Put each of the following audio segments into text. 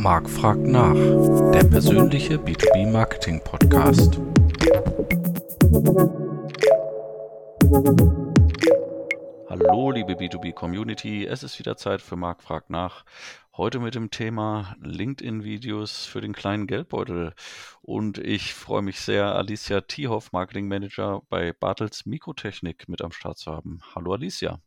Marc fragt nach, der persönliche B2B Marketing Podcast. Hallo liebe B2B Community, es ist wieder Zeit für Marc fragt nach. Heute mit dem Thema LinkedIn-Videos für den kleinen Geldbeutel. Und ich freue mich sehr, Alicia Tiehoff, Marketing Manager bei Bartels Mikrotechnik, mit am Start zu haben. Hallo Alicia.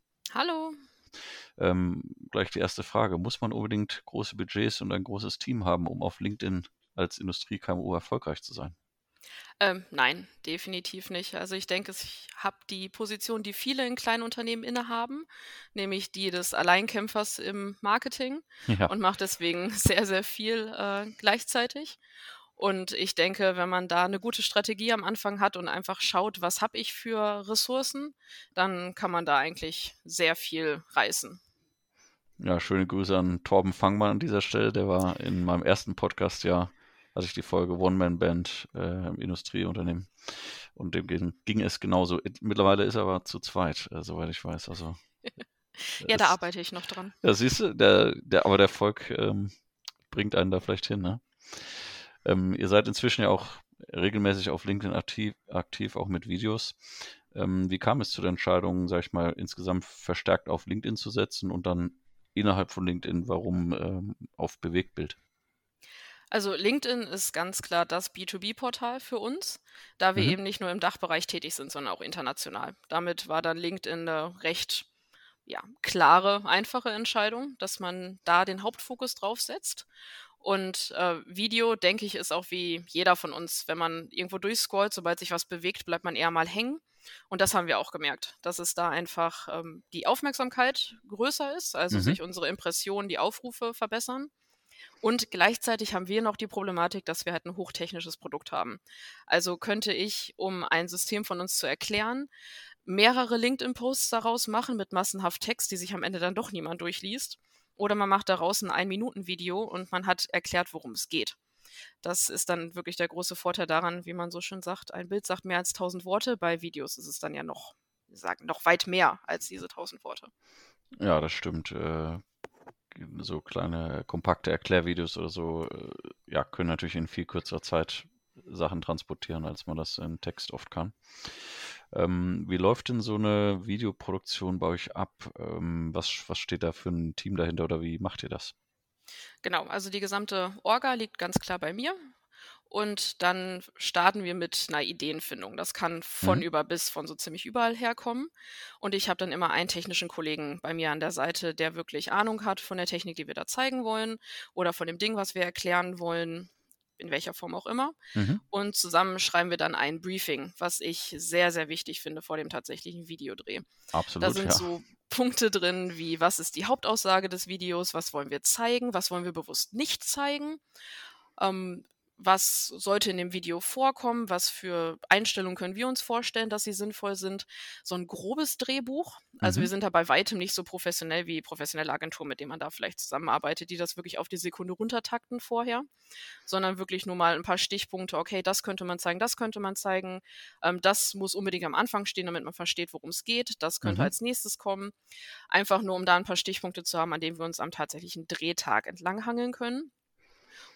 Ähm, gleich die erste Frage. Muss man unbedingt große Budgets und ein großes Team haben, um auf LinkedIn als Industrie-KMU erfolgreich zu sein? Ähm, nein, definitiv nicht. Also ich denke, ich habe die Position, die viele in kleinen Unternehmen innehaben, nämlich die des Alleinkämpfers im Marketing Ja, und mache deswegen sehr, sehr viel äh, gleichzeitig. Und ich denke, wenn man da eine gute Strategie am Anfang hat und einfach schaut, was habe ich für Ressourcen, dann kann man da eigentlich sehr viel reißen. Ja, schöne Grüße an Torben Fangmann an dieser Stelle. Der war in meinem ersten Podcast ja, hatte ich die Folge One-Man-Band äh, im Industrieunternehmen. Und dem ging, ging es genauso. Mittlerweile ist er aber zu zweit, äh, soweit ich weiß. Also Ja, da arbeite ich noch dran. ja, siehst du, der, der, aber der Erfolg ähm, bringt einen da vielleicht hin, ne? Ähm, ihr seid inzwischen ja auch regelmäßig auf LinkedIn aktiv, aktiv auch mit Videos. Ähm, wie kam es zu der Entscheidung, sag ich mal, insgesamt verstärkt auf LinkedIn zu setzen und dann innerhalb von LinkedIn, warum ähm, auf Bewegtbild? Also LinkedIn ist ganz klar das B2B-Portal für uns, da wir Mhm. eben nicht nur im Dachbereich tätig sind, sondern auch international. Damit war dann LinkedIn eine recht ja, klare, einfache Entscheidung, dass man da den Hauptfokus drauf setzt. Und äh, Video, denke ich, ist auch wie jeder von uns. Wenn man irgendwo durchscrollt, sobald sich was bewegt, bleibt man eher mal hängen. Und das haben wir auch gemerkt, dass es da einfach ähm, die Aufmerksamkeit größer ist, also Mhm. sich unsere Impressionen, die Aufrufe verbessern. Und gleichzeitig haben wir noch die Problematik, dass wir halt ein hochtechnisches Produkt haben. Also könnte ich, um ein System von uns zu erklären, mehrere LinkedIn-Posts daraus machen mit massenhaft Text, die sich am Ende dann doch niemand durchliest. Oder man macht daraus ein Ein-Minuten-Video und man hat erklärt, worum es geht. Das ist dann wirklich der große Vorteil daran, wie man so schön sagt, ein Bild sagt mehr als 1000 Worte. Bei Videos ist es dann ja noch, sagen, noch weit mehr als diese 1000 Worte. Ja, das stimmt. Äh, so kleine kompakte Erklärvideos oder so, äh, ja, können natürlich in viel kürzerer Zeit Sachen transportieren, als man das in Text oft kann. Ähm, wie läuft denn so eine Videoproduktion bei euch ab? Ähm, was, was steht da für ein Team dahinter oder wie macht ihr das? Genau, also die gesamte Orga liegt ganz klar bei mir. Und dann starten wir mit einer Ideenfindung. Das kann von Mhm. über bis von so ziemlich überall herkommen. Und ich habe dann immer einen technischen Kollegen bei mir an der Seite, der wirklich Ahnung hat von der Technik, die wir da zeigen wollen oder von dem Ding, was wir erklären wollen, in welcher Form auch immer. Mhm. Und zusammen schreiben wir dann ein Briefing, was ich sehr, sehr wichtig finde vor dem tatsächlichen Videodreh. Da Absolut, sind ja. so Punkte drin, wie was ist die Hauptaussage des Videos, was wollen wir zeigen, was wollen wir bewusst nicht zeigen, ähm, was sollte in dem Video vorkommen, was für Einstellungen können wir uns vorstellen, dass sie sinnvoll sind. So ein grobes Drehbuch. Also wir Mhm. sind da bei weitem nicht so professionell wie professionelle Agenturen, mit denen man da vielleicht zusammenarbeitet, die das wirklich auf die Sekunde runtertakten vorher, sondern wirklich nur mal ein paar Stichpunkte, okay, das könnte man zeigen, das könnte man zeigen, ähm, das muss unbedingt am Anfang stehen, damit man versteht, worum es geht, das könnte Mhm. als nächstes kommen. Einfach nur, um da ein paar Stichpunkte zu haben, an denen wir uns am tatsächlichen Drehtag entlanghangeln können.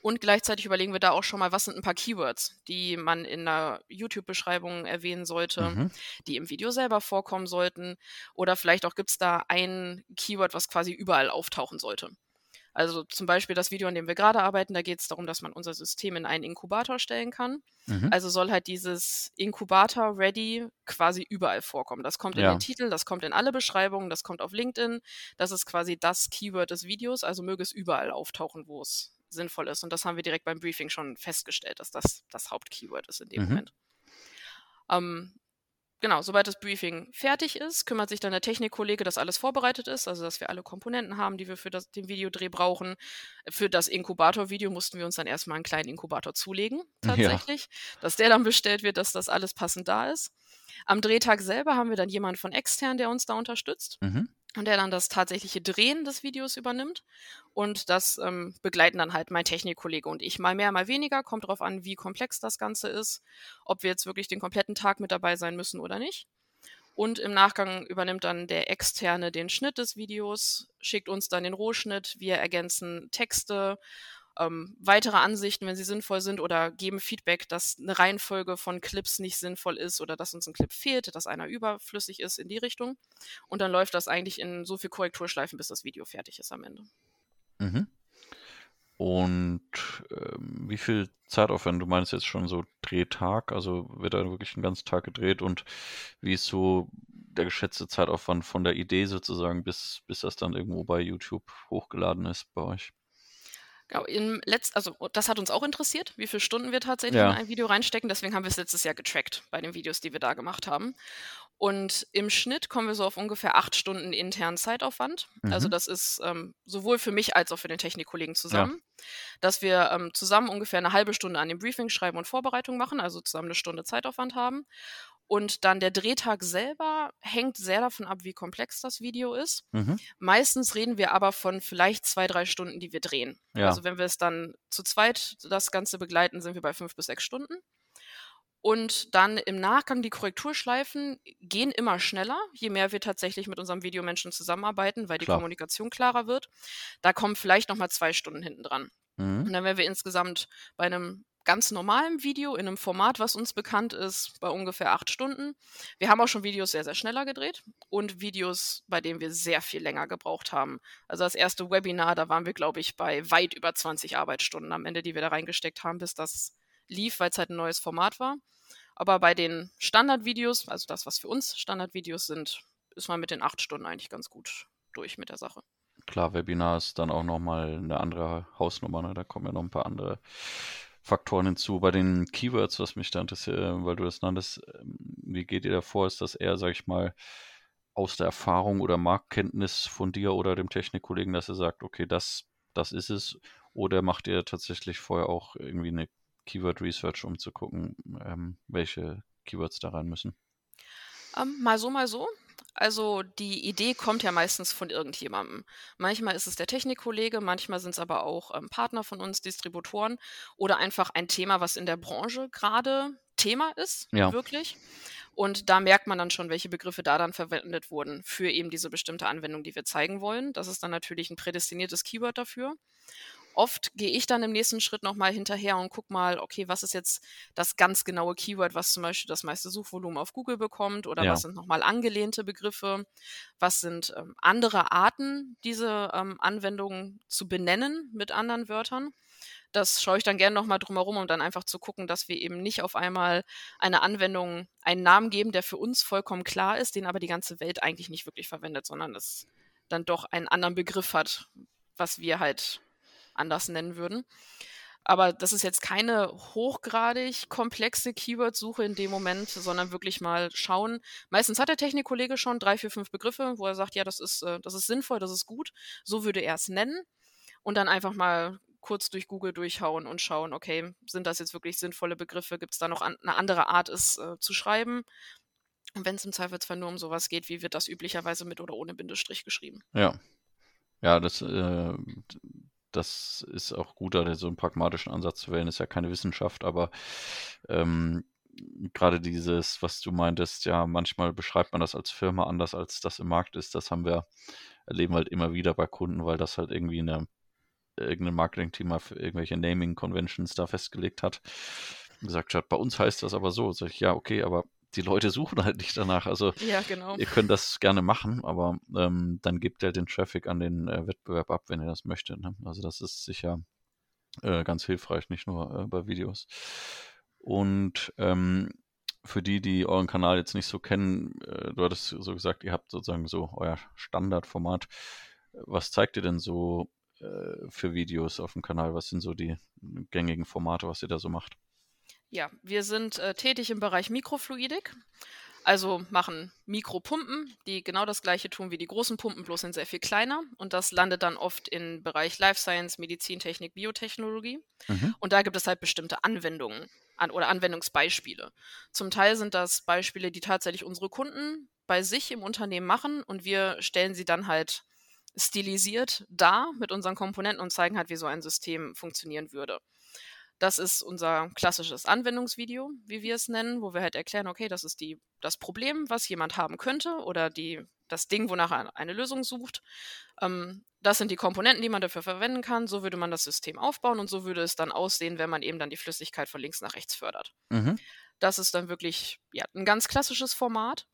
Und gleichzeitig überlegen wir da auch schon mal, was sind ein paar Keywords, die man in einer YouTube-Beschreibung erwähnen sollte, Mhm. die im Video selber vorkommen sollten. Oder vielleicht auch gibt es da ein Keyword, was quasi überall auftauchen sollte. Also zum Beispiel das Video, an dem wir gerade arbeiten, da geht es darum, dass man unser System in einen Inkubator stellen kann. Mhm. Also soll halt dieses Inkubator-Ready quasi überall vorkommen. Das kommt in Ja. den Titel, das kommt in alle Beschreibungen, das kommt auf LinkedIn. Das ist quasi das Keyword des Videos, also möge es überall auftauchen, wo es sinnvoll ist. Und das haben wir direkt beim Briefing schon festgestellt, dass das das Hauptkeyword ist in dem Mhm. Moment. Ähm, genau, sobald das Briefing fertig ist, kümmert sich dann der Technikkollege, dass alles vorbereitet ist, also dass wir alle Komponenten haben, die wir für das, den Videodreh brauchen. Für das Inkubator-Video mussten wir uns dann erstmal einen kleinen Inkubator zulegen, Ja. tatsächlich, dass der dann bestellt wird, dass das alles passend da ist. Am Drehtag selber haben wir dann jemanden von extern, der uns da unterstützt Mhm. Und der dann das tatsächliche Drehen des Videos übernimmt. Und das ähm, begleiten dann halt mein Technikkollege und ich. Mal mehr, mal weniger. Kommt darauf an, wie komplex das Ganze ist, ob wir jetzt wirklich den kompletten Tag mit dabei sein müssen oder nicht. Und im Nachgang übernimmt dann der Externe den Schnitt des Videos, schickt uns dann den Rohschnitt. Wir ergänzen Texte, ähm, weitere Ansichten, wenn sie sinnvoll sind, oder geben Feedback, dass eine Reihenfolge von Clips nicht sinnvoll ist oder dass uns ein Clip fehlt, dass einer überflüssig ist in die Richtung. Und dann läuft das eigentlich in so viel Korrekturschleifen, bis das Video fertig ist am Ende. Mhm. Und ähm, wie viel Zeitaufwand? Du meinst jetzt schon so Drehtag, also wird da wirklich ein ganzen Tag gedreht und wie ist so der geschätzte Zeitaufwand von der Idee sozusagen, bis, bis das dann irgendwo bei YouTube hochgeladen ist bei euch? Genau, im Letz also das hat uns auch interessiert, wie viele Stunden wir tatsächlich Ja. in ein Video reinstecken. Deswegen haben wir es letztes Jahr getrackt bei den Videos, die wir da gemacht haben. Und im Schnitt kommen wir so auf ungefähr acht Stunden internen Zeitaufwand. Also Mhm. das ist ähm, sowohl für mich als auch für den Technikkollegen zusammen, dass wir ähm, zusammen ungefähr eine halbe Stunde an dem Briefing schreiben und Vorbereitung machen, also zusammen eine Stunde Zeitaufwand haben. Und dann der Drehtag selber hängt sehr davon ab, wie komplex das Video ist. Mhm. Meistens reden wir aber von vielleicht zwei, drei Stunden, die wir drehen. Ja. Also wenn wir es dann zu zweit das Ganze begleiten, sind wir bei fünf bis sechs Stunden. Und dann im Nachgang die Korrekturschleifen gehen immer schneller, je mehr wir tatsächlich mit unserem Videomenschen zusammenarbeiten, weil die Klar. Kommunikation klarer wird. Da kommen vielleicht nochmal zwei Stunden hinten dran. Mhm. Und dann wären wir insgesamt bei einem ganz normalen Video in einem Format, was uns bekannt ist, bei ungefähr acht Stunden. Wir haben auch schon Videos sehr, sehr schneller gedreht und Videos, bei denen wir sehr viel länger gebraucht haben. Also das erste Webinar, da waren wir, glaube ich, bei weit über 20 Arbeitsstunden am Ende, die wir da reingesteckt haben, bis das lief, weil es halt ein neues Format war. Aber bei den Standardvideos, also das, was für uns Standardvideos sind, ist man mit den acht Stunden eigentlich ganz gut durch mit der Sache. Klar, Webinar ist dann auch nochmal eine andere Hausnummer, ne? Da kommen ja noch ein paar andere Faktoren hinzu. Bei den Keywords, was mich da interessiert, äh, weil du das nanntest, ähm, wie geht ihr da vor? Ist das eher, sag ich mal, aus der Erfahrung oder Marktkenntnis von dir oder dem Technikkollegen, dass er sagt, okay, das, das ist es? Oder macht ihr tatsächlich vorher auch irgendwie eine Keyword Research, um zu gucken, ähm, welche Keywords da rein müssen? Ähm, mal so, mal so. Also die Idee kommt ja meistens von irgendjemandem. Manchmal ist es der Technikkollege, manchmal sind es aber auch ähm, Partner von uns, Distributoren oder einfach ein Thema, was in der Branche gerade Thema ist, Ja. wirklich. Und da merkt man dann schon, welche Begriffe da dann verwendet wurden für eben diese bestimmte Anwendung, die wir zeigen wollen. Das ist dann natürlich ein prädestiniertes Keyword dafür. Oft gehe ich dann im nächsten Schritt nochmal hinterher und gucke mal, okay, was ist jetzt das ganz genaue Keyword, was zum Beispiel das meiste Suchvolumen auf Google bekommt oder Ja. was sind nochmal angelehnte Begriffe, was sind ähm, andere Arten, diese ähm, Anwendungen zu benennen mit anderen Wörtern. Das schaue ich dann gerne nochmal drumherum, um dann einfach zu gucken, dass wir eben nicht auf einmal einer Anwendung einen Namen geben, der für uns vollkommen klar ist, den aber die ganze Welt eigentlich nicht wirklich verwendet, sondern es dann doch einen anderen Begriff hat, was wir halt anders nennen würden. Aber das ist jetzt keine hochgradig komplexe Keyword-Suche in dem Moment, sondern wirklich mal schauen. Meistens hat der Technikkollege schon drei, vier, fünf Begriffe, wo er sagt, ja, das ist, äh, das ist sinnvoll, das ist gut. So würde er es nennen. Und dann einfach mal kurz durch Google durchhauen und schauen, okay, sind das jetzt wirklich sinnvolle Begriffe? Gibt es da noch an, eine andere Art, es äh, zu schreiben? Und wenn es im Zweifelsfall nur um sowas geht, wie wird das üblicherweise mit oder ohne Bindestrich geschrieben? Ja. Ja, das, äh, das ist auch gut, da so einen pragmatischen Ansatz zu wählen. Ist ja keine Wissenschaft, aber ähm, gerade dieses, was du meintest, ja, manchmal beschreibt man das als Firma anders, als das im Markt ist. Das haben wir, erleben halt immer wieder bei Kunden, weil das halt irgendwie eine, irgendein Marketing-Team für irgendwelche Naming-Conventions da festgelegt hat. Gesagt hat, bei uns heißt das aber so. Sag ich, ja, okay, aber die Leute suchen halt nicht danach. Also Ja, genau. ihr könnt das gerne machen, aber ähm, dann gebt ihr den Traffic an den äh, Wettbewerb ab, wenn ihr das möchtet. Ne? Also das ist sicher äh, ganz hilfreich, nicht nur äh, bei Videos. Und ähm, für die, die euren Kanal jetzt nicht so kennen, äh, du hattest so gesagt, ihr habt sozusagen so euer Standardformat. Was zeigt ihr denn so äh, für Videos auf dem Kanal? Was sind so die gängigen Formate, was ihr da so macht? Ja, wir sind äh, tätig im Bereich Mikrofluidik. Also machen Mikropumpen, die genau das gleiche tun wie die großen Pumpen, bloß sind sehr viel kleiner. Und das landet dann oft im Bereich Life Science, Medizintechnik, Biotechnologie. Mhm. Und da gibt es halt bestimmte Anwendungen an, oder Anwendungsbeispiele. Zum Teil sind das Beispiele, die tatsächlich unsere Kunden bei sich im Unternehmen machen und wir stellen sie dann halt stilisiert dar mit unseren Komponenten und zeigen halt, wie so ein System funktionieren würde. Das ist unser klassisches Anwendungsvideo, wie wir es nennen, wo wir halt erklären, okay, das ist die, das Problem, was jemand haben könnte oder die, das Ding, wonach er eine Lösung sucht. Ähm, das sind die Komponenten, die man dafür verwenden kann, so würde man das System aufbauen und so würde es dann aussehen, wenn man eben dann die Flüssigkeit von links nach rechts fördert. Mhm. Das ist dann wirklich ja, ein ganz klassisches Format.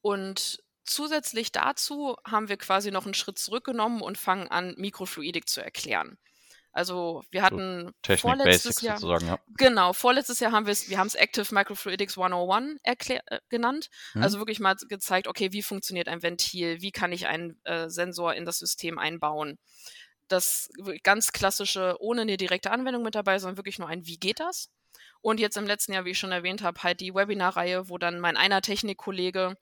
Und zusätzlich dazu haben wir quasi noch einen Schritt zurückgenommen und fangen an, Mikrofluidik zu erklären. Also wir hatten Technik vorletztes Basics Jahr, ja. genau, vorletztes Jahr haben wir es, wir haben es Active Microfluidics 101 erklär, äh, genannt. Mhm. Also wirklich mal gezeigt, okay, wie funktioniert ein Ventil, wie kann ich einen äh, Sensor in das System einbauen. Das ganz klassische, ohne eine direkte Anwendung mit dabei, sondern wirklich nur ein, wie geht das? Und jetzt im letzten Jahr, wie ich schon erwähnt habe, halt die Webinarreihe, wo dann mein einer Technikkollege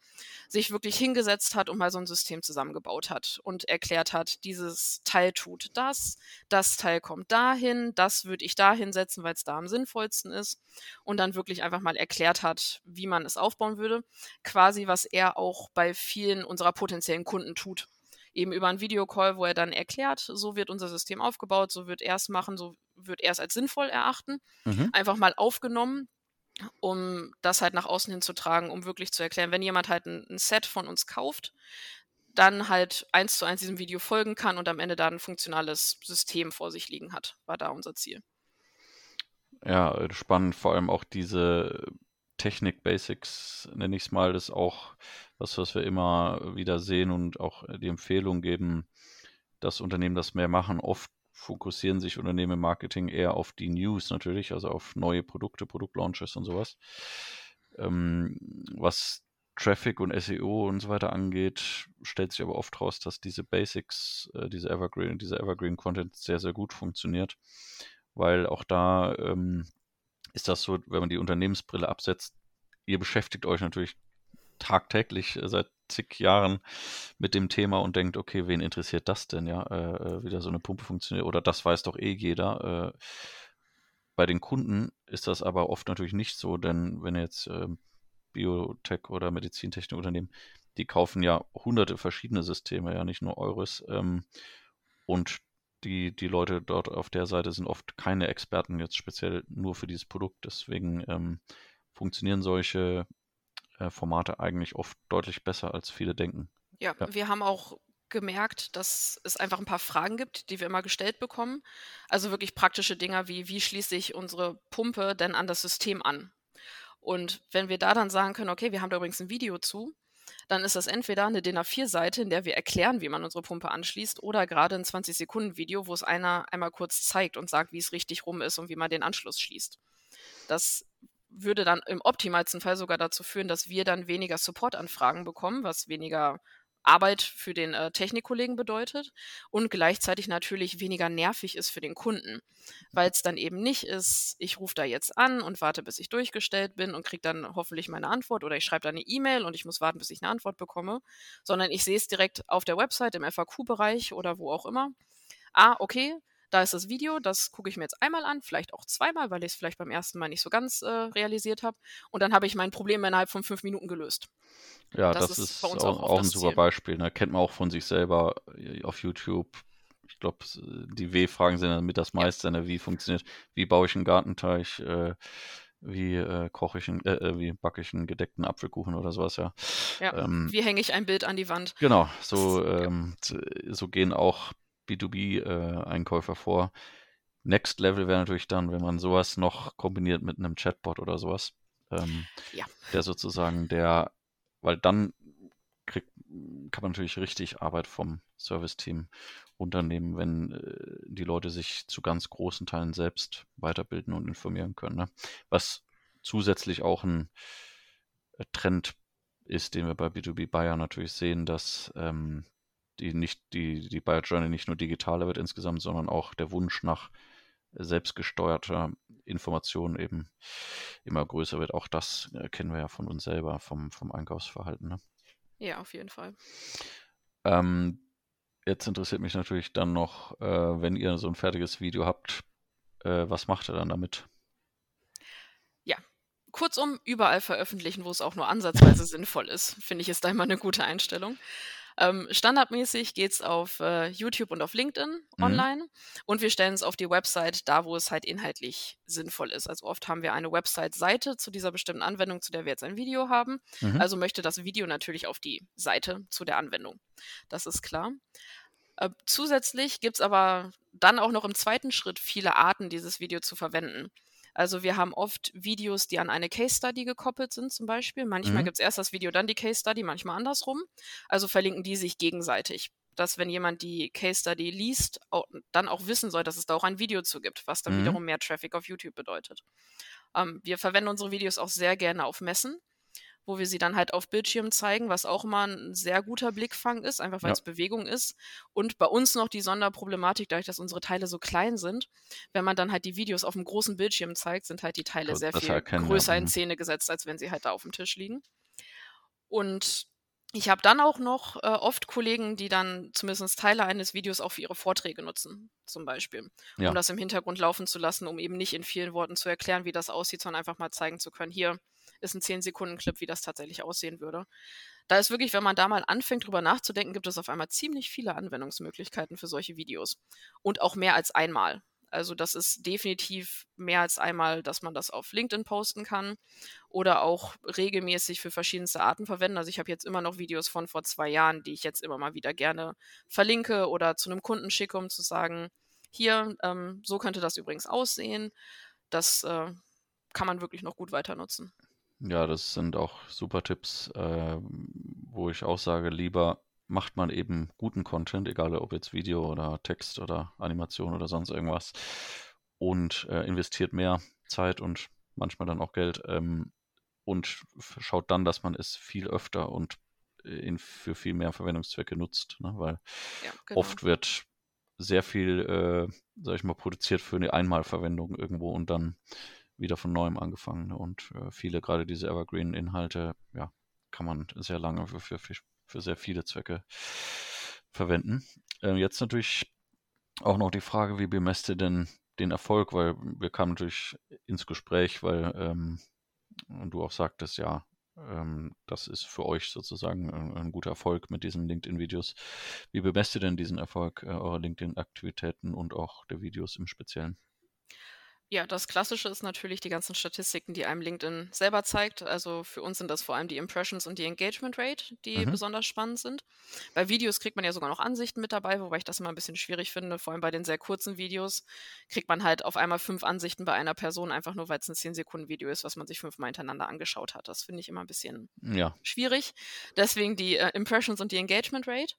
sich wirklich hingesetzt hat und mal so ein System zusammengebaut hat und erklärt hat, dieses Teil tut das, das Teil kommt dahin, das würde ich da hinsetzen, weil es da am sinnvollsten ist. Und dann wirklich einfach mal erklärt hat, wie man es aufbauen würde. Quasi, was er auch bei vielen unserer potenziellen Kunden tut. Eben über einen Videocall, wo er dann erklärt, so wird unser System aufgebaut, so wird er es machen, so wird er es als sinnvoll erachten. Mhm. Einfach mal aufgenommen, um das halt nach außen hin zu tragen, um wirklich zu erklären, wenn jemand halt ein, ein Set von uns kauft, dann halt eins zu eins diesem Video folgen kann und am Ende da ein funktionales System vor sich liegen hat, war da unser Ziel. Ja, spannend, vor allem auch diese Technik-Basics, nenne ich es mal, ist auch was, was wir immer wieder sehen und auch die Empfehlung geben, dass Unternehmen das mehr machen. Oft fokussieren sich Unternehmen im Marketing eher auf die News natürlich, also auf neue Produkte, Produktlaunches und sowas. Ähm, was Traffic und SEO und so weiter angeht, stellt sich aber oft raus, dass diese Basics, äh, diese Evergreen, dieser Evergreen Content sehr, sehr gut funktioniert, weil auch da ähm, ist das so, wenn man die Unternehmensbrille absetzt, ihr beschäftigt euch natürlich tagtäglich äh, seit zig Jahren mit dem Thema und denkt, okay, wen interessiert das denn, ja, äh, äh, wie da so eine Pumpe funktioniert oder das weiß doch eh jeder. Äh, bei den Kunden ist das aber oft natürlich nicht so, denn wenn jetzt ähm, Biotech oder Medizintechnikunternehmen, die kaufen ja hunderte verschiedene Systeme, ja nicht nur eures. Ähm, und die, die Leute dort auf der Seite sind oft keine Experten jetzt speziell nur für dieses Produkt. Deswegen ähm, funktionieren solche äh, Formate eigentlich oft deutlich besser, als viele denken. Ja, Ja. wir haben auch gemerkt, dass es einfach ein paar Fragen gibt, die wir immer gestellt bekommen. Also wirklich praktische Dinge wie, wie schließe ich unsere Pumpe denn an das System an? Und wenn wir da dann sagen können, okay, wir haben da übrigens ein Video zu, dann ist das entweder eine DIN A4-Seite, in der wir erklären, wie man unsere Pumpe anschließt, oder gerade ein 20-Sekunden-Video, wo es einer einmal kurz zeigt und sagt, wie es richtig rum ist und wie man den Anschluss schließt. Das würde dann im optimalsten Fall sogar dazu führen, dass wir dann weniger Supportanfragen bekommen, was weniger Arbeit für den äh, Technikkollegen bedeutet und gleichzeitig natürlich weniger nervig ist für den Kunden, weil es dann eben nicht ist, ich rufe da jetzt an und warte, bis ich durchgestellt bin und kriege dann hoffentlich meine Antwort oder ich schreibe da eine E-Mail und ich muss warten, bis ich eine Antwort bekomme, sondern ich sehe es direkt auf der Website im FAQ-Bereich oder wo auch immer. Ah, okay, da ist das Video, das gucke ich mir jetzt einmal an, vielleicht auch zweimal, weil ich es vielleicht beim ersten Mal nicht so ganz äh, realisiert habe. Und dann habe ich mein Problem innerhalb von fünf Minuten gelöst. Ja, Das das, ist ist bei uns auch, auch auch ein super Ziel. Beispiel. Ne? Kennt man auch von sich selber äh, auf YouTube. Ich glaube, die W-Fragen sind damit das Ja. meiste. Ne? Wie funktioniert, wie baue ich einen Gartenteich? Äh, wie äh, koche ich einen, äh, äh, wie backe ich einen gedeckten Apfelkuchen oder sowas, ja. Ja. Ähm, Wie hänge ich ein Bild an die Wand? Genau, so, ja. ähm, z- so gehen auch B2B-Einkäufer vor. Next Level wäre natürlich dann, wenn man sowas noch kombiniert mit einem Chatbot oder sowas. Ähm, Ja. Der sozusagen der, weil dann kriegt, kann man natürlich richtig Arbeit vom Service-Team unternehmen, wenn äh, die Leute sich zu ganz großen Teilen selbst weiterbilden und informieren können. Ne? Was zusätzlich auch ein äh, Trend ist, den wir bei B2B Buyer natürlich sehen, dass ähm, die nicht die die Buyer Journey nicht nur digitaler wird insgesamt, sondern auch der Wunsch nach selbstgesteuerter Information eben immer größer wird. Auch das äh, kennen wir ja von uns selber vom vom Einkaufsverhalten. Ne? Ja, auf jeden Fall. Ähm, jetzt interessiert mich natürlich dann noch, äh, wenn ihr so ein fertiges Video habt, äh, was macht ihr dann damit? Kurzum, überall veröffentlichen, wo es auch nur ansatzweise sinnvoll ist, finde ich, ist da immer eine gute Einstellung. Ähm, standardmäßig geht es auf äh, YouTube und auf LinkedIn Mhm. online und wir stellen es auf die Website da, wo es halt inhaltlich sinnvoll ist. Also oft haben wir eine Website-Seite zu dieser bestimmten Anwendung, zu der wir jetzt ein Video haben. Mhm. Also möchte das Video natürlich auf die Seite zu der Anwendung. Das ist klar. Äh, zusätzlich gibt's aber dann auch noch im zweiten Schritt viele Arten, dieses Video zu verwenden. Also wir haben oft Videos, die an eine Case Study gekoppelt sind zum Beispiel. Manchmal Mhm. gibt's erst das Video, dann die Case Study, manchmal andersrum. Also verlinken die sich gegenseitig. Dass wenn jemand die Case Study liest, au dann auch wissen soll, dass es da auch ein Video zu gibt, was dann Mhm. wiederum mehr Traffic auf YouTube bedeutet. Ähm, wir verwenden unsere Videos auch sehr gerne auf Messen, wo wir sie dann halt auf Bildschirmen zeigen, was auch immer ein sehr guter Blickfang ist, einfach Ja. weil's Bewegung ist. Und bei uns noch die Sonderproblematik, dadurch, dass unsere Teile so klein sind, wenn man dann halt die Videos auf'm großen Bildschirm zeigt, sind halt die Teile So sehr viel erkennen, ja. größer in Mhm. Szene gesetzt, als wenn sie halt da auf'm Tisch liegen. Und ich habe dann auch noch, äh, oft Kollegen, die dann zumindest Teile eines Videos auch für ihre Vorträge nutzen, zum Beispiel, um Ja. das im Hintergrund laufen zu lassen, um eben nicht in vielen Worten zu erklären, wie das aussieht, sondern einfach mal zeigen zu können: „Hier ist 'n 10 Sekunden Clip, wie das tatsächlich aussehen würde.“ Da ist wirklich wenn man da mal anfängt, drüber nachzudenken, gibt es auf einmal ziemlich viele Anwendungsmöglichkeiten für solche Videos und auch mehr als einmal. Also, das ist definitiv mehr als einmal, dass man das auf LinkedIn posten kann oder auch regelmäßig für verschiedenste Arten verwenden. Also, ich habe jetzt immer noch Videos von vor 2 Jahren, die ich jetzt immer mal wieder gerne verlinke oder zu 'nem Kunden schicke, um zu sagen: „Hier, ähm, so könnte das übrigens aussehen.“ Das, äh, kann man wirklich noch gut weiter nutzen. Ja, das sind auch super Tipps, ähm, wo ich auch sage, lieber macht man eben guten Content, egal ob jetzt Video oder Text oder Animation oder sonst irgendwas und, äh, investiert mehr Zeit und manchmal dann auch Geld, ähm, und schaut dann, dass man es viel öfter und in für viel mehr Verwendungszwecke nutzt, ne? Weil Ja, genau. oft wird sehr viel, äh, sage ich mal, produziert für 'ne Einmalverwendung irgendwo und dann wieder von Neuem angefangen? Und, äh, viele grade diese Evergreen-Inhalte, ja, kann man sehr lange für für für sehr viele Zwecke verwenden. Äh, jetzt natürlich auch noch die Frage, wie bemisst ihr denn den Erfolg? Weil wir kamen natürlich ins Gespräch, weil, ähm und du auch sagtest, ja, ähm, das ist für euch sozusagen 'n 'n guter Erfolg mit diesen LinkedIn-Videos. Wie bemisst ihr denn diesen Erfolg, äh, eurer LinkedIn-Aktivitäten und auch der Videos im Speziellen? Ja, das Klassische ist natürlich die ganzen Statistiken, die einem LinkedIn selber zeigt. Also, für uns sind das vor allem die Impressions und die Engagement Rate, die Mhm. besonders spannend sind. Bei Videos kriegt man ja sogar noch Ansichten mit dabei, wobei ich das immer 'n bisschen schwierig finde. Vor allem bei den sehr kurzen Videos kriegt man halt auf einmal 5 Ansichten bei einer Person, einfach nur weil's 'n 10-Sekunden-Video ist, was man sich fünfmal hintereinander angeschaut hat. Das finde ich immer 'n bisschen Ja. schwierig. Deswegen die, äh, Impressions und die Engagement Rate.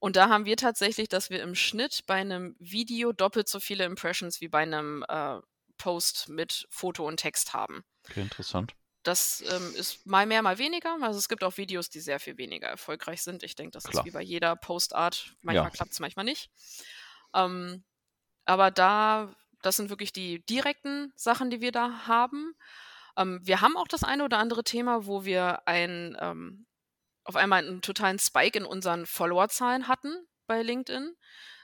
Und da haben wir tatsächlich, dass wir im Schnitt bei 'nem Video doppelt so viele Impressions wie bei 'nem, äh, Post mit Foto und Text haben. Okay, interessant. Das, ähm, ist mal mehr, mal weniger. Also, es gibt auch Videos, die sehr viel weniger erfolgreich sind. Ich denke, das ist Klar. wie bei jeder Postart. Manchmal Ja. klappt's, manchmal nicht. Ähm, aber da das sind wirklich die direkten Sachen, die wir da haben. Ähm, wir haben auch das eine oder andere Thema, wo wir ein ähm, auf einmal 'n totalen Spike in unseren Followerzahlen hatten bei LinkedIn.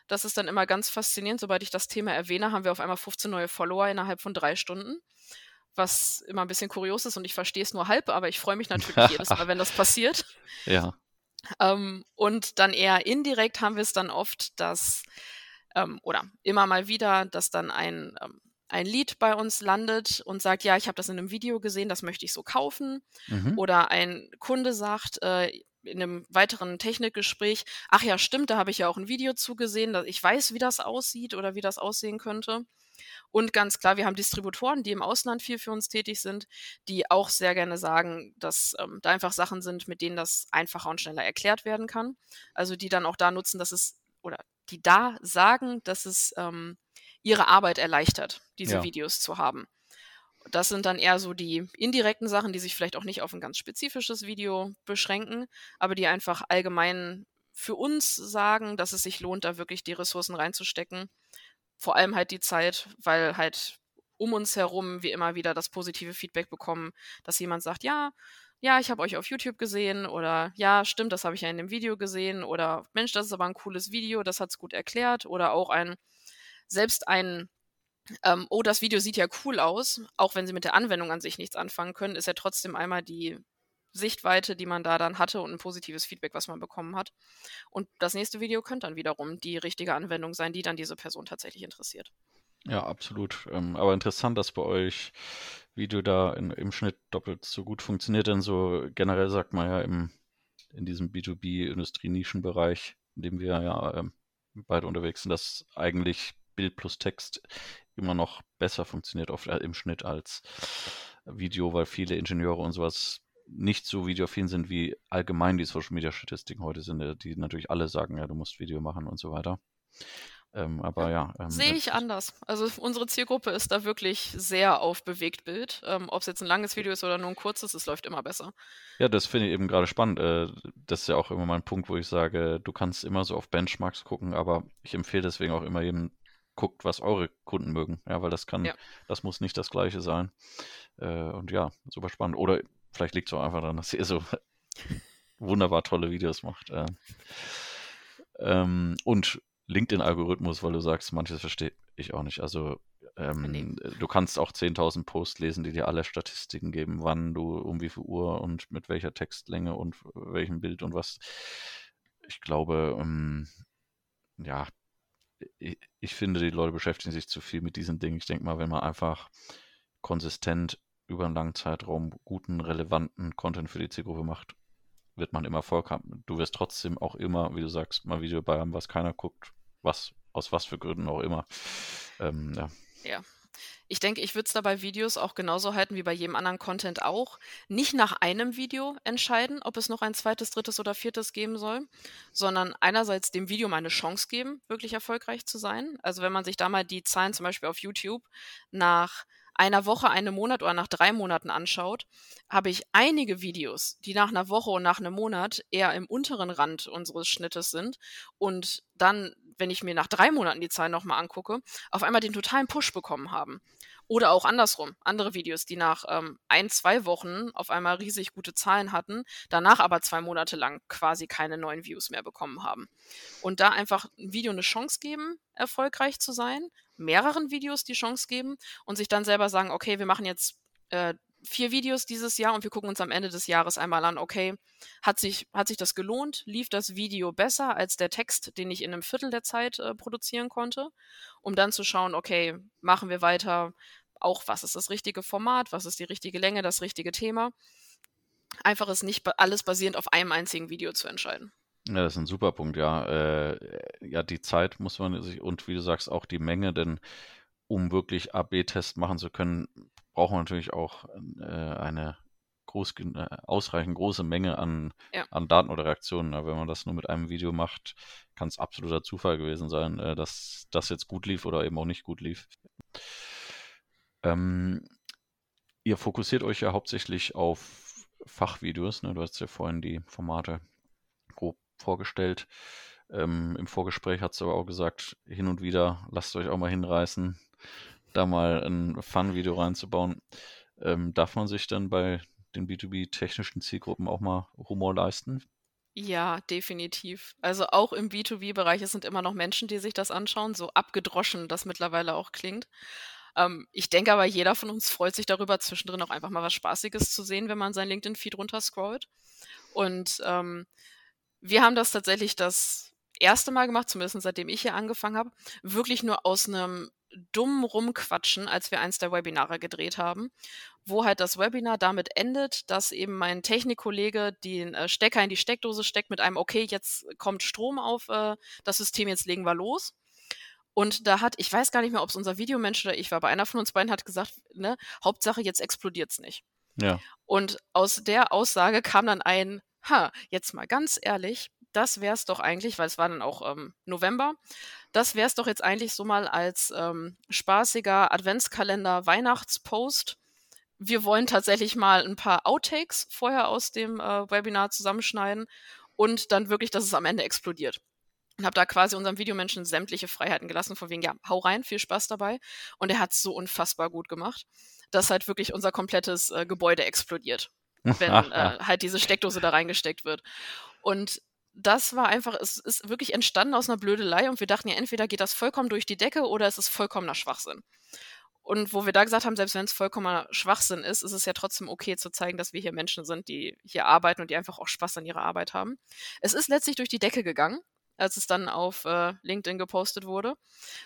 Das ist dann immer ganz faszinierend. Sobald ich das Thema erwähne, haben wir auf einmal 15 neue Follower innerhalb von 3 Stunden, was immer 'n bisschen kurios ist und ich verstehe es nur halb, aber ich freue mich natürlich jedes Mal, wenn das passiert. Ja. Ähm, und dann eher indirekt haben wir's dann oft, dass ähm, oder immer mal wieder, dass dann ein ähm, ein Lead bei uns landet und sagt: „Ja, ich habe das in 'nem Video gesehen, das möchte ich so kaufen.“ Mhm. Oder ein Kunde sagt, äh, in 'nem weiteren Technikgespräch: „Ach ja, stimmt, da habe ich ja auch 'n Video zu gesehen, da ich weiß, wie das aussieht oder wie das aussehen könnte.“ Und ganz klar, wir haben Distributoren, die im Ausland viel für uns tätig sind, die auch sehr gerne sagen, dass, ähm, da einfach Sachen sind, mit denen das einfacher und schneller erklärt werden kann. Also, die dann auch da nutzen, dass es oder die da sagen, dass es, ähm, ihre Arbeit erleichtert, diese Ja. Videos zu haben. Das sind dann eher so die indirekten Sachen, die sich vielleicht auch nicht auf 'n ganz spezifisches Video beschränken, aber die einfach allgemein für uns sagen, dass es sich lohnt, da wirklich die Ressourcen reinzustecken. Vor allem halt die Zeit, weil halt um uns herum wir immer wieder das positive Feedback bekommen, dass jemand sagt: „Ja, ja, ich habe euch auf YouTube gesehen“ oder „Ja, stimmt, das habe ich ja in dem Video gesehen“ oder „Mensch, das ist aber 'n cooles Video, das hat's gut erklärt“ oder auch ein selbst ein, ähm: „Oh, das Video sieht ja cool aus.“ Auch wenn sie mit der Anwendung an sich nichts anfangen können, ist ja trotzdem einmal die Sichtweite, die man da dann hatte und 'n positives Feedback, was man bekommen hat. Und das nächste Video könnte dann wiederum die richtige Anwendung sein, die dann diese Person tatsächlich interessiert. Ja, absolut. Ähm, aber interessant, dass bei euch Video da in im Schnitt doppelt so gut funktioniert, denn so generell sagt man ja im in diesem B2B-Industrie-Nischenbereich, in dem wir ja, ähm, beide unterwegs sind, dass eigentlich Bild plus Text immer noch besser funktioniert oft äh, im Schnitt als Video, weil viele Ingenieure und sowas nicht so videoaffin sind, wie allgemein die Social Media Statistiken heute sind, äh, die natürlich alle sagen, ja, du musst Video machen und so weiter. Ähm, aber ja. Ähm, Sehe ich anders. Also unsere Zielgruppe ist da wirklich sehr auf Bewegtbild. Ähm, Ob es jetzt ein langes Video ist oder nur ein kurzes, es läuft immer besser. Ja, das finde ich eben gerade spannend. Äh, das ist ja auch immer mal ein Punkt, wo ich sage, du kannst immer so auf Benchmarks gucken, aber ich empfehle deswegen auch immer jedem, guckt, was eure Kunden mögen. Ja, weil das kann, ja. das muss nicht das gleiche sein. Äh, und ja, super spannend. Oder vielleicht liegt es auch einfach daran, dass ihr so wunderbar tolle Videos macht. Äh. Ähm, und LinkedIn-Algorithmus, weil du sagst, manches verstehe ich auch nicht. Also ähm, nee. du kannst auch 10.000 Posts lesen, die dir alle Statistiken geben, wann du um wie viel Uhr und mit welcher Textlänge und welchem Bild und was. Ich glaube, ähm, ja, ich, ich, finde, die Leute beschäftigen sich zu viel mit diesen Dingen. Ich denke mal, wenn man einfach konsistent über einen langen Zeitraum guten, relevanten Content für die Zielgruppe macht, wird man immer Erfolg haben. Du wirst trotzdem auch immer, wie du sagst, mal Video bei haben, was keiner guckt, was, aus was für Gründen auch immer. Ähm, ja. ja. Ich denke, ich würde es da bei Videos auch genauso halten wie bei jedem anderen Content auch. Nicht nach einem Video entscheiden, ob es noch ein zweites, drittes oder viertes geben soll, sondern einerseits dem Video mal eine Chance geben, wirklich erfolgreich zu sein. Also wenn man sich da mal die Zahlen zum Beispiel auf YouTube nach einer Woche, einem Monat oder nach drei Monaten anschaut, habe ich einige Videos, die nach einer Woche und nach einem Monat eher im unteren Rand unseres Schnittes sind und dann, wenn ich mir nach drei Monaten die Zahlen nochmal angucke, auf einmal den totalen Push bekommen haben. Oder auch andersrum, andere Videos, die nach ähm, ein, zwei Wochen auf einmal riesig gute Zahlen hatten, danach aber zwei Monate lang quasi keine neuen Views mehr bekommen haben. Und da einfach ein Video eine Chance geben, erfolgreich zu sein, mehreren Videos die Chance geben und sich dann selber sagen, okay, wir machen jetzt äh, vier Videos dieses Jahr und wir gucken uns am Ende des Jahres einmal an, okay, hat sich, hat sich das gelohnt? Lief das Video besser als der Text, den ich in einem Viertel der Zeit äh, produzieren konnte? Um dann zu schauen, okay, machen wir weiter, auch was ist das richtige Format, was ist die richtige Länge, das richtige Thema. Einfach ist nicht alles basierend auf einem einzigen Video zu entscheiden. Ja, das ist ein super Punkt, ja. Äh, ja, die Zeit muss man sich und wie du sagst, auch die Menge, denn um wirklich AB-Test machen zu können, braucht man natürlich auch äh, eine groß, äh, ausreichend große Menge an, ja. an Daten oder Reaktionen. Ja, wenn man das nur mit einem Video macht, kann es absoluter Zufall gewesen sein, äh, dass das jetzt gut lief oder eben auch nicht gut lief. Ähm, ihr fokussiert euch ja hauptsächlich auf Fachvideos. Ne? Du hast ja vorhin die Formate grob vorgestellt. Ähm, Im Vorgespräch hat sie aber auch gesagt, hin und wieder lasst euch auch mal hinreißen, da mal ein Fun-Video reinzubauen. Ähm, darf man sich dann bei den B2B-technischen Zielgruppen auch mal Humor leisten? Ja, definitiv. Also auch im B2B-Bereich, es sind immer noch Menschen, die sich das anschauen, so abgedroschen das mittlerweile auch klingt. Ähm, ich denke aber, jeder von uns freut sich darüber, zwischendrin auch einfach mal was Spaßiges zu sehen, wenn man sein LinkedIn-Feed runterscrollt. Und ähm, wir haben das tatsächlich das erste Mal gemacht, zumindest seitdem ich hier angefangen habe, wirklich nur aus einem dummen Rumquatschen, als wir eins der Webinare gedreht haben, wo halt das Webinar damit endet, dass eben mein Technikkollege den äh, Stecker in die Steckdose steckt mit einem, okay, jetzt kommt Strom auf äh, das System, jetzt legen wir los. Und da hat, ich weiß gar nicht mehr, ob es unser Videomensch oder ich war, aber einer von uns beiden hat gesagt, ne, Hauptsache jetzt explodiert es nicht. Ja. Und aus der Aussage kam dann ein, ha, jetzt mal ganz ehrlich, das wäre es doch eigentlich, weil es war dann auch ähm, November, das wäre es doch jetzt eigentlich so mal als ähm, spaßiger Adventskalender Weihnachtspost. Wir wollen tatsächlich mal ein paar Outtakes vorher aus dem äh, Webinar zusammenschneiden und dann wirklich, dass es am Ende explodiert. Und habe da quasi unserem Videomenschen sämtliche Freiheiten gelassen, von wegen, ja, hau rein, viel Spaß dabei. Und er hat es so unfassbar gut gemacht, dass halt wirklich unser komplettes äh, Gebäude explodiert wenn äh, halt diese Steckdose da reingesteckt wird. Und das war einfach, es ist wirklich entstanden aus einer Blödelei und wir dachten ja, entweder geht das vollkommen durch die Decke oder es ist vollkommener Schwachsinn. Und wo wir da gesagt haben, selbst wenn es vollkommener Schwachsinn ist, ist es ja trotzdem okay zu zeigen, dass wir hier Menschen sind, die hier arbeiten und die einfach auch Spaß an ihrer Arbeit haben. Es ist letztlich durch die Decke gegangen als es dann auf äh, LinkedIn gepostet wurde,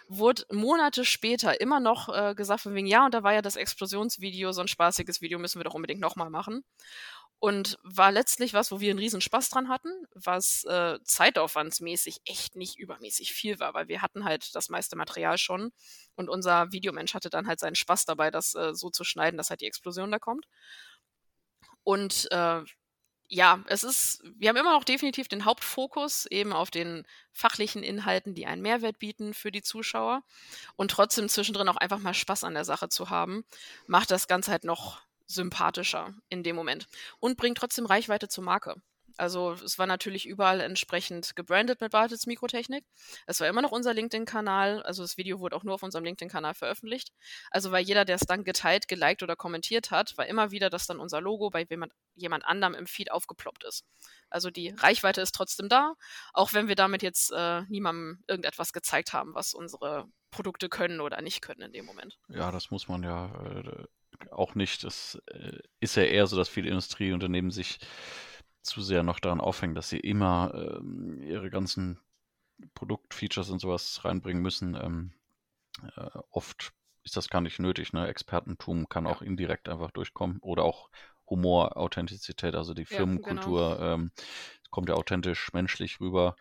wurde Monate später immer noch äh, gesagt von wegen, ja, und da war ja das Explosionsvideo, so ein spaßiges Video müssen wir doch unbedingt nochmal machen. Und war letztlich was, wo wir einen riesen Spaß dran hatten, was äh, zeitaufwandsmäßig echt nicht übermäßig viel war, weil wir hatten halt das meiste Material schon und unser Videomensch hatte dann halt seinen Spaß dabei, das äh, so zu schneiden, dass halt die Explosion da kommt. Und äh, ja, es ist, wir haben immer noch definitiv den Hauptfokus eben auf den fachlichen Inhalten, die einen Mehrwert bieten für die Zuschauer und trotzdem zwischendrin auch einfach mal Spaß an der Sache zu haben, macht das Ganze halt noch sympathischer in dem Moment und bringt trotzdem Reichweite zur Marke. Also es war natürlich überall entsprechend gebrandet mit Bartels Mikrotechnik. Es war immer noch unser LinkedIn-Kanal. Also das Video wurde auch nur auf unserem LinkedIn-Kanal veröffentlicht. Also weil jeder, der es dann geteilt, geliked oder kommentiert hat, war immer wieder, dass dann unser Logo bei jemand, jemand anderem im Feed aufgeploppt ist. Also die Reichweite ist trotzdem da, auch wenn wir damit jetzt äh, niemandem irgendetwas gezeigt haben, was unsere Produkte können oder nicht können in dem Moment. Ja, das muss man ja äh, auch nicht. Das äh, ist ja eher so, dass viele Industrieunternehmen sich zu sehr noch daran aufhängen, dass sie immer ähm, ihre ganzen Produktfeatures und sowas reinbringen müssen. Ähm, äh, oft ist das gar nicht nötig. Ne? Expertentum kann auch indirekt einfach durchkommen oder auch Humor, Authentizität, also die Firmenkultur ja, genau. ähm, kommt ja authentisch, menschlich rüber.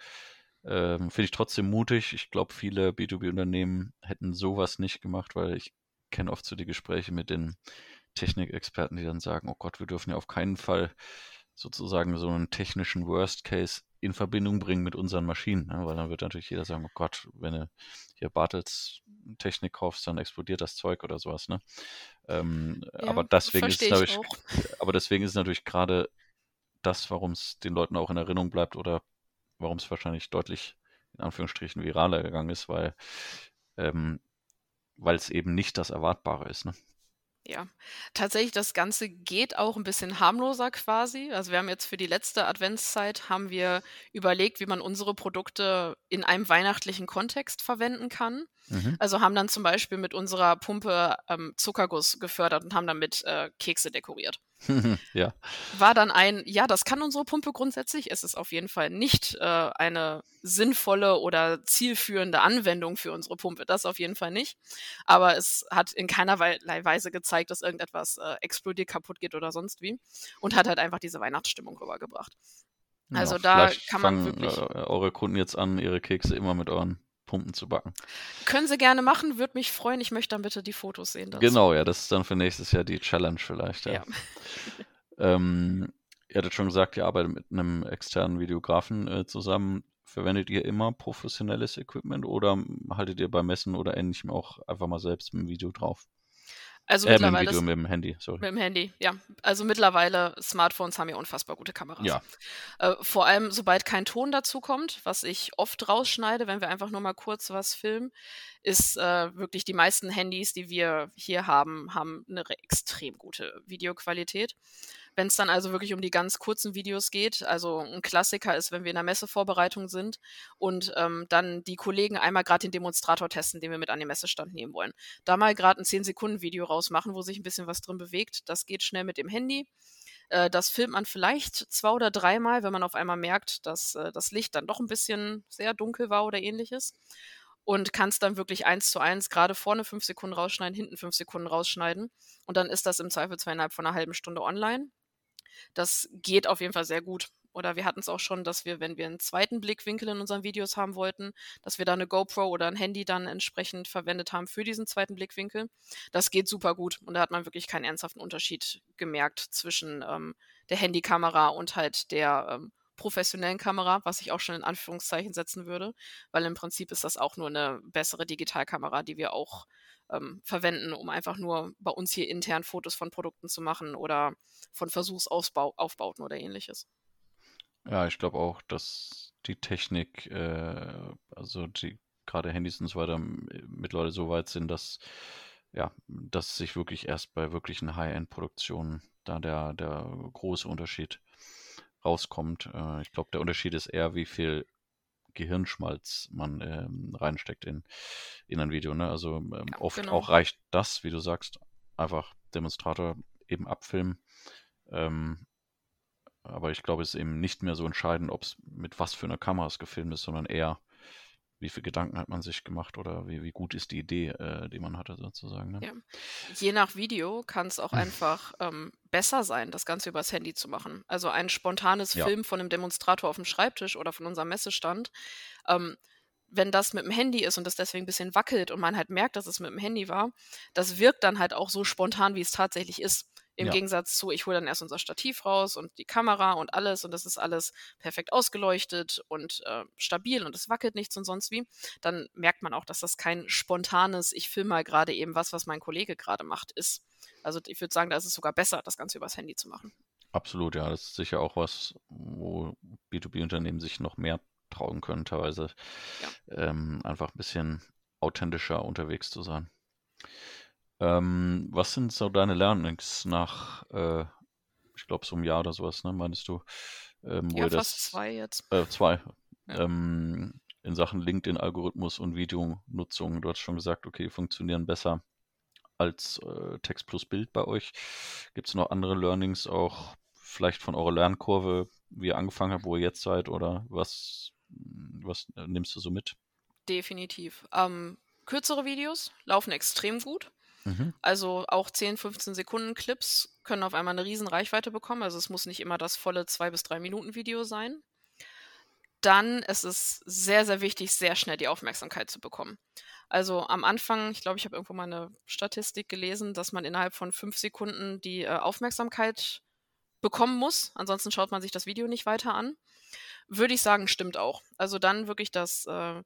Ähm, Finde ich trotzdem mutig. Ich glaube, viele B2B-Unternehmen hätten sowas nicht gemacht, weil ich kenne oft so die Gespräche mit den Technikexperten, die dann sagen, oh Gott, wir dürfen ja auf keinen Fall sozusagen so einen technischen Worst Case in Verbindung bringen mit unseren Maschinen, ne? weil dann wird natürlich jeder sagen, oh Gott, wenn du hier Bartels Technik kaufst, dann explodiert das Zeug oder sowas, ne? Ähm, ja, aber deswegen ist es natürlich, aber deswegen ist es natürlich gerade das, warum es den Leuten auch in Erinnerung bleibt oder warum es wahrscheinlich deutlich in Anführungsstrichen viraler gegangen ist, weil ähm, weil es eben nicht das Erwartbare ist. Ne? Ja, tatsächlich, das Ganze geht auch ein bisschen harmloser quasi. Also wir haben jetzt für die letzte Adventszeit haben wir überlegt, wie man unsere Produkte in einem weihnachtlichen Kontext verwenden kann. Mhm. Also haben dann zum Beispiel mit unserer Pumpe ähm, Zuckerguss gefördert und haben damit äh, Kekse dekoriert. ja. War dann ein, ja, das kann unsere Pumpe grundsätzlich. Es ist auf jeden Fall nicht äh, eine sinnvolle oder zielführende Anwendung für unsere Pumpe. Das auf jeden Fall nicht. Aber es hat in keiner Weise gezeigt, dass irgendetwas äh, explodiert, kaputt geht oder sonst wie. Und hat halt einfach diese Weihnachtsstimmung rübergebracht. Also ja, da kann man wirklich. Äh, eure Kunden jetzt an, ihre Kekse immer mit euren Pumpen zu backen. Können Sie gerne machen, würde mich freuen. Ich möchte dann bitte die Fotos sehen. Dazu. Genau, ja, das ist dann für nächstes Jahr die Challenge vielleicht. Ja. ja. ähm, ihr hattet schon gesagt, ihr arbeitet mit einem externen Videografen äh, zusammen. Verwendet ihr immer professionelles Equipment oder haltet ihr bei Messen oder ähnlichem auch einfach mal selbst ein Video drauf? Also äh, mittlerweile. Mit dem, Video, mit dem Handy, sorry. Mit dem Handy, ja. Also mittlerweile, Smartphones haben ja unfassbar gute Kameras. Ja. Äh, vor allem, sobald kein Ton dazu kommt, was ich oft rausschneide, wenn wir einfach nur mal kurz was filmen, ist äh, wirklich die meisten Handys, die wir hier haben, haben eine extrem gute Videoqualität. Wenn es dann also wirklich um die ganz kurzen Videos geht, also ein Klassiker ist, wenn wir in der Messevorbereitung sind und ähm, dann die Kollegen einmal gerade den Demonstrator testen, den wir mit an den Messestand nehmen wollen. Da mal gerade ein 10-Sekunden-Video rausmachen, wo sich ein bisschen was drin bewegt. Das geht schnell mit dem Handy. Äh, das filmt man vielleicht zwei oder dreimal, wenn man auf einmal merkt, dass äh, das Licht dann doch ein bisschen sehr dunkel war oder ähnliches und kannst dann wirklich eins zu eins gerade vorne fünf Sekunden rausschneiden, hinten fünf Sekunden rausschneiden. Und dann ist das im Zweifel zweieinhalb von einer halben Stunde online. Das geht auf jeden Fall sehr gut. Oder wir hatten es auch schon, dass wir, wenn wir einen zweiten Blickwinkel in unseren Videos haben wollten, dass wir da eine GoPro oder ein Handy dann entsprechend verwendet haben für diesen zweiten Blickwinkel. Das geht super gut. Und da hat man wirklich keinen ernsthaften Unterschied gemerkt zwischen ähm, der Handykamera und halt der ähm, professionellen Kamera, was ich auch schon in Anführungszeichen setzen würde, weil im Prinzip ist das auch nur eine bessere Digitalkamera, die wir auch ähm, verwenden, um einfach nur bei uns hier intern Fotos von Produkten zu machen oder von Versuchsaufbauten oder ähnliches. Ja, ich glaube auch, dass die Technik, äh, also die gerade Handys und so weiter mittlerweile so weit sind, dass ja, dass sich wirklich erst bei wirklichen High-End-Produktionen da der, der große Unterschied rauskommt. Äh, ich glaube, der Unterschied ist eher, wie viel Gehirnschmalz man ähm, reinsteckt in, in ein Video. Ne? Also ähm, ja, oft genau. auch reicht das, wie du sagst, einfach Demonstrator eben abfilmen. Ähm, aber ich glaube, es ist eben nicht mehr so entscheidend, ob es mit was für einer Kamera es gefilmt ist, sondern eher, wie viel Gedanken hat man sich gemacht oder wie, wie gut ist die Idee, äh, die man hatte sozusagen. Ne? Ja. Je nach Video kann es auch einfach ähm, besser sein, das Ganze übers Handy zu machen. Also ein spontanes Ja. Film von einem Demonstrator auf dem Schreibtisch oder von unserem Messestand, ähm, wenn das mit dem Handy ist und das deswegen ein bisschen wackelt und man halt merkt, dass es mit dem Handy war, das wirkt dann halt auch so spontan, wie es tatsächlich ist. Im Ja. Gegensatz zu, ich hole dann erst unser Stativ raus und die Kamera und alles und das ist alles perfekt ausgeleuchtet und äh, stabil und es wackelt nichts und sonst wie. Dann merkt man auch, dass das kein spontanes, ich filme mal gerade eben was, was mein Kollege gerade macht, ist. Also ich würde sagen, da ist es sogar besser, das Ganze übers Handy zu machen. Absolut, ja. Das ist sicher auch was, wo B2B-Unternehmen sich noch mehr trauen können, teilweise ähm, einfach ein bisschen authentischer unterwegs zu sein. Ähm, was sind so deine Learnings nach, äh, ich glaube, so einem Jahr oder sowas, ne, meinst du? Ähm, Ja, fast das, zwei jetzt. äh, zwei, Ja. ähm, in Sachen LinkedIn-Algorithmus und Videonutzung. Du hast schon gesagt, okay, funktionieren besser als äh, Text plus Bild bei euch. Gibt es noch andere Learnings auch vielleicht von eurer Lernkurve, wie ihr angefangen habt, wo ihr jetzt seid oder was, was äh, nimmst du so mit? Definitiv. Ähm, kürzere Videos laufen extrem gut. Mhm. Also auch 10, 15 Sekunden Clips können auf einmal eine riesen Reichweite bekommen. Also es muss nicht immer das volle 2 bis 3 Minuten Video sein. Dann ist es sehr, sehr wichtig, sehr schnell die Aufmerksamkeit zu bekommen. Also am Anfang, ich glaube, ich habe irgendwo mal eine Statistik gelesen, dass man innerhalb von fünf Sekunden die äh, Aufmerksamkeit bekommen muss. Ansonsten schaut man sich das Video nicht weiter an. Würde ich sagen, stimmt auch. Also dann wirklich das, äh,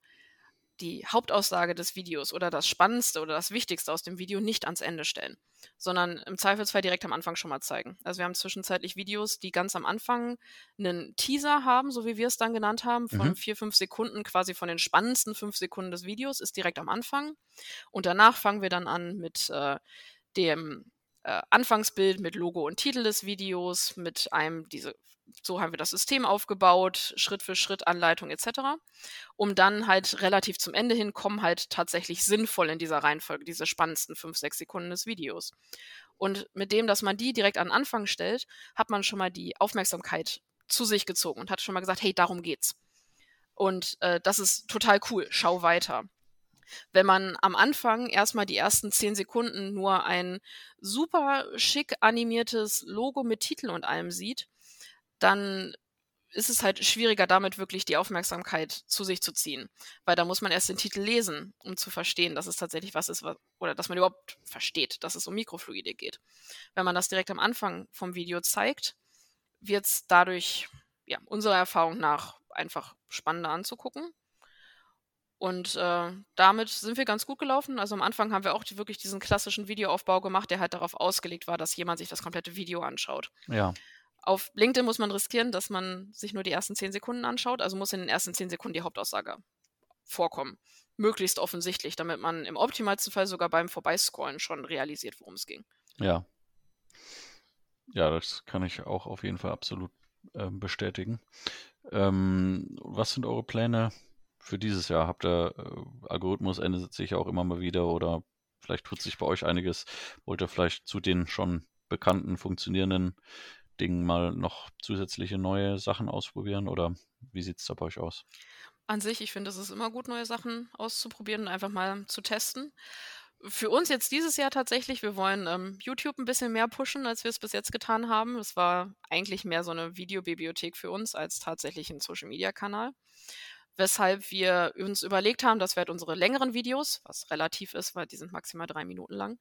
die Hauptaussage des Videos oder das Spannendste oder das Wichtigste aus dem Video nicht ans Ende stellen, sondern im Zweifelsfall direkt am Anfang schon mal zeigen. Also wir haben zwischenzeitlich Videos, die ganz am Anfang einen Teaser haben, so wie wir es dann genannt haben, von Mhm. vier, fünf Sekunden, quasi von den spannendsten fünf Sekunden des Videos, ist direkt am Anfang. Und danach fangen wir dann an mit äh, dem äh, Anfangsbild, mit Logo und Titel des Videos, mit einem, diese, so haben wir das System aufgebaut, Schritt für Schritt Anleitung etc um dann halt relativ zum Ende hin kommen halt tatsächlich sinnvoll in dieser Reihenfolge diese spannendsten fünf, sechs Sekunden des Videos. Und mit dem, dass man die direkt an den Anfang stellt, hat man schon mal die Aufmerksamkeit zu sich gezogen und hat schon mal gesagt, hey, darum geht's. Und äh, das ist total cool, schau weiter. Wenn man am Anfang erstmal die ersten zehn Sekunden nur ein super schick animiertes Logo mit Titel und allem sieht, dann ist es halt schwieriger, damit wirklich die Aufmerksamkeit zu sich zu ziehen. Weil da muss man erst den Titel lesen, um zu verstehen, dass es tatsächlich was ist, was, oder dass man überhaupt versteht, dass es um Mikrofluide geht. Wenn man das direkt am Anfang vom Video zeigt, wird es dadurch, ja, unserer Erfahrung nach einfach spannender anzugucken. Und äh, damit sind wir ganz gut gelaufen. Also am Anfang haben wir auch die, wirklich diesen klassischen Videoaufbau gemacht, der halt darauf ausgelegt war, dass jemand sich das komplette Video anschaut. Ja, Auf LinkedIn muss man riskieren, dass man sich nur die ersten zehn Sekunden anschaut. Also muss in den ersten zehn Sekunden die Hauptaussage vorkommen. Möglichst offensichtlich, damit man im optimalsten Fall sogar beim Vorbeiscrollen schon realisiert, worum es ging. ja. Ja, das kann ich auch auf jeden Fall absolut ähm, bestätigen. Ähm, was sind eure Pläne für dieses Jahr? Habt ihr, äh, Algorithmus ändert sich auch immer mal wieder oder vielleicht tut sich bei euch einiges. Wollt ihr vielleicht zu den schon bekannten, funktionierenden Dingen mal noch zusätzliche neue Sachen ausprobieren oder wie sieht es da bei euch aus? An sich, ich finde, es ist immer gut, neue Sachen auszuprobieren und einfach mal zu testen. Für uns jetzt dieses Jahr tatsächlich, wir wollen ähm, YouTube ein bisschen mehr pushen, als wir es bis jetzt getan haben. Es war eigentlich mehr so eine Videobibliothek für uns als tatsächlich ein Social-Media-Kanal. Weshalb wir uns überlegt haben, dass wir halt unsere längeren Videos, was relativ ist, weil die sind maximal drei Minuten lang,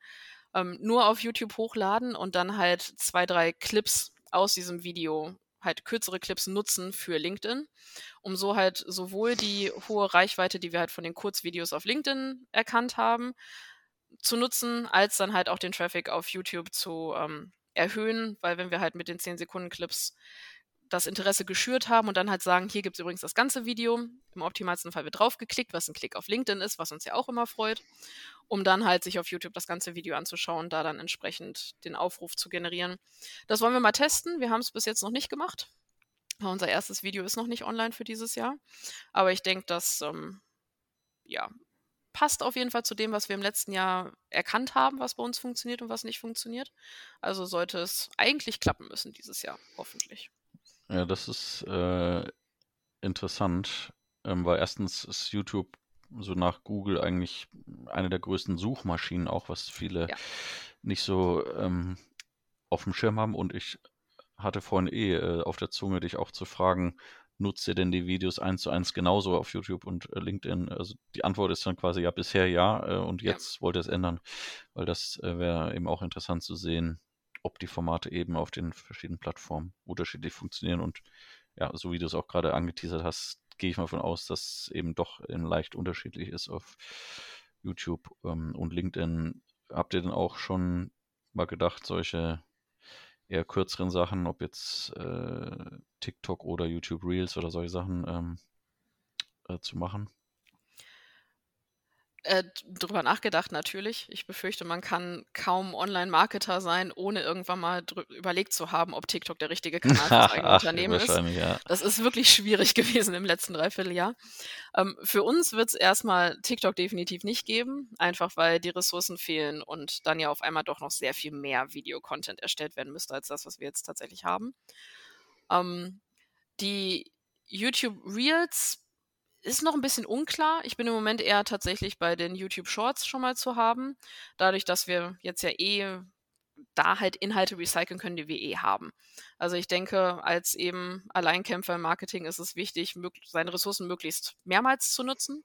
ähm, nur auf YouTube hochladen und dann halt zwei, drei Clips aus diesem Video, halt kürzere Clips nutzen für LinkedIn, um so halt sowohl die hohe Reichweite, die wir halt von den Kurzvideos auf LinkedIn erkannt haben, zu nutzen, als dann halt auch den Traffic auf YouTube zu ähm, erhöhen, weil wenn wir halt mit den 10 Sekunden Clips das Interesse geschürt haben und dann halt sagen, hier gibt es übrigens das ganze Video, im optimalsten Fall wird draufgeklickt, was ein Klick auf LinkedIn ist, was uns ja auch immer freut, um dann halt sich auf YouTube das ganze Video anzuschauen, da dann entsprechend den Aufruf zu generieren. Das wollen wir mal testen. Wir haben es bis jetzt noch nicht gemacht. Unser erstes Video ist noch nicht online für dieses Jahr. Aber ich denke, das ähm, ja, passt auf jeden Fall zu dem, was wir im letzten Jahr erkannt haben, was bei uns funktioniert und was nicht funktioniert. Also sollte es eigentlich klappen müssen dieses Jahr, hoffentlich. Ja, das ist äh, interessant, ähm, weil erstens ist YouTube so nach Google eigentlich eine der größten Suchmaschinen, auch was viele ja. nicht so ähm, auf dem Schirm haben. Und ich hatte vorhin eh äh, auf der Zunge, dich auch zu fragen, nutzt ihr denn die Videos eins zu eins genauso auf YouTube und äh, LinkedIn? Also die Antwort ist dann quasi ja bisher ja äh, und jetzt ja. wollt ihr es ändern, weil das äh, wäre eben auch interessant zu sehen, ob die Formate eben auf den verschiedenen Plattformen unterschiedlich funktionieren und ja, so wie du es auch gerade angeteasert hast, gehe ich mal von aus, dass eben doch leicht unterschiedlich ist auf YouTube ähm, und LinkedIn. Habt ihr denn auch schon mal gedacht, solche eher kürzeren Sachen, ob jetzt äh, TikTok oder YouTube Reels oder solche Sachen ähm, äh, zu machen? Äh, drüber nachgedacht natürlich. Ich befürchte, man kann kaum Online-Marketer sein, ohne irgendwann mal überlegt zu haben, ob TikTok der richtige Kanal für das eigene Unternehmen ist. Ja. Das ist wirklich schwierig gewesen im letzten Dreivierteljahr. Ähm, für uns wird es erstmal TikTok definitiv nicht geben, einfach weil die Ressourcen fehlen und dann ja auf einmal doch noch sehr viel mehr Videocontent erstellt werden müsste, als das, was wir jetzt tatsächlich haben. Ähm, die YouTube Reels ist noch ein bisschen unklar. Ich bin im Moment eher tatsächlich bei den YouTube Shorts schon mal zu haben. Dadurch, dass wir jetzt ja eh da halt Inhalte recyceln können, die wir eh haben. Also ich denke, als eben Alleinkämpfer im Marketing ist es wichtig, seine Ressourcen möglichst mehrmals zu nutzen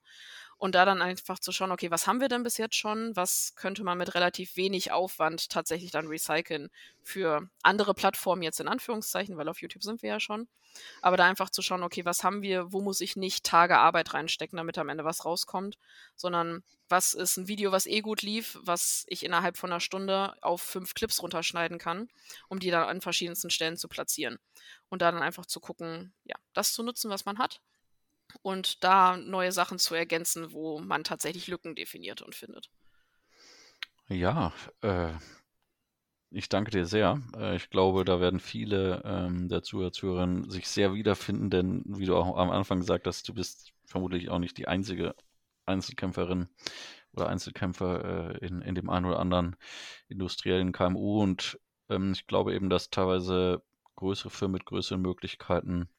und da dann einfach zu schauen, okay, was haben wir denn bis jetzt schon? Was könnte man mit relativ wenig Aufwand tatsächlich dann recyceln für andere Plattformen jetzt in Anführungszeichen, weil auf YouTube sind wir ja schon. Aber da einfach zu schauen, okay, was haben wir, wo muss ich nicht Tage Arbeit reinstecken, damit am Ende was rauskommt, sondern was ist ein Video, was eh gut lief, was ich innerhalb von einer Stunde auf fünf Clips runterschneiden kann, um die dann an verschiedensten Stellen zu platzieren. Und da dann einfach zu gucken, ja, das zu nutzen, was man hat und da neue Sachen zu ergänzen, wo man tatsächlich Lücken definiert und findet. Ja, äh, ich danke dir sehr. Äh, ich glaube, da werden viele ähm, der Zuhörer, Zuhörerinnen sich sehr wiederfinden, denn wie du auch am Anfang gesagt hast, du bist vermutlich auch nicht die einzige Einzelkämpferin oder Einzelkämpfer äh, in, in dem einen oder anderen industriellen KMU und ähm, ich glaube eben, dass teilweise größere Firmen mit größeren Möglichkeiten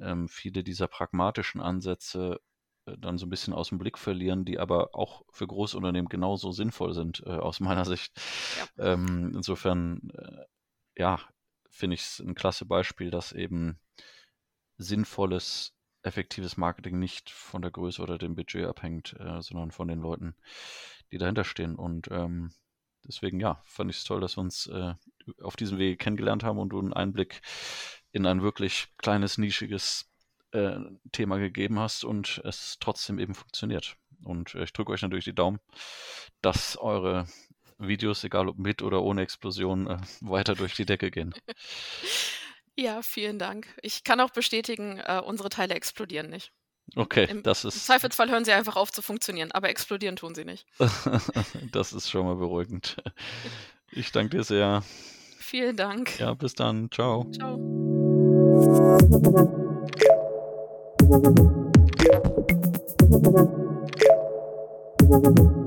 ähm, viele dieser pragmatischen Ansätze äh, dann so ein bisschen aus dem Blick verlieren, die aber auch für Großunternehmen genauso sinnvoll sind, äh, aus meiner Sicht. Ja. Ähm, insofern, äh, ja, finde ich es ein klasse Beispiel, dass eben sinnvolles, effektives Marketing nicht von der Größe oder dem Budget abhängt, äh, sondern von den Leuten, die dahinter stehen. Und ähm, deswegen, ja, fand ich es toll, dass wir uns äh, auf diesem Weg kennengelernt haben und du einen Einblick in ein wirklich kleines, nischiges äh, Thema gegeben hast und es trotzdem eben funktioniert. Und äh, ich drücke euch natürlich die Daumen, dass eure Videos, egal ob mit oder ohne Explosion, äh, weiter durch die Decke gehen. Ja, vielen Dank. Ich kann auch bestätigen, äh, unsere Teile explodieren nicht. Okay, Im, das ist. Im Zweifelsfall hören sie einfach auf zu funktionieren, aber explodieren tun sie nicht. das ist schon mal beruhigend. Ich danke dir sehr. Vielen Dank. Ja, bis dann. Ciao. Ciao. Thank you.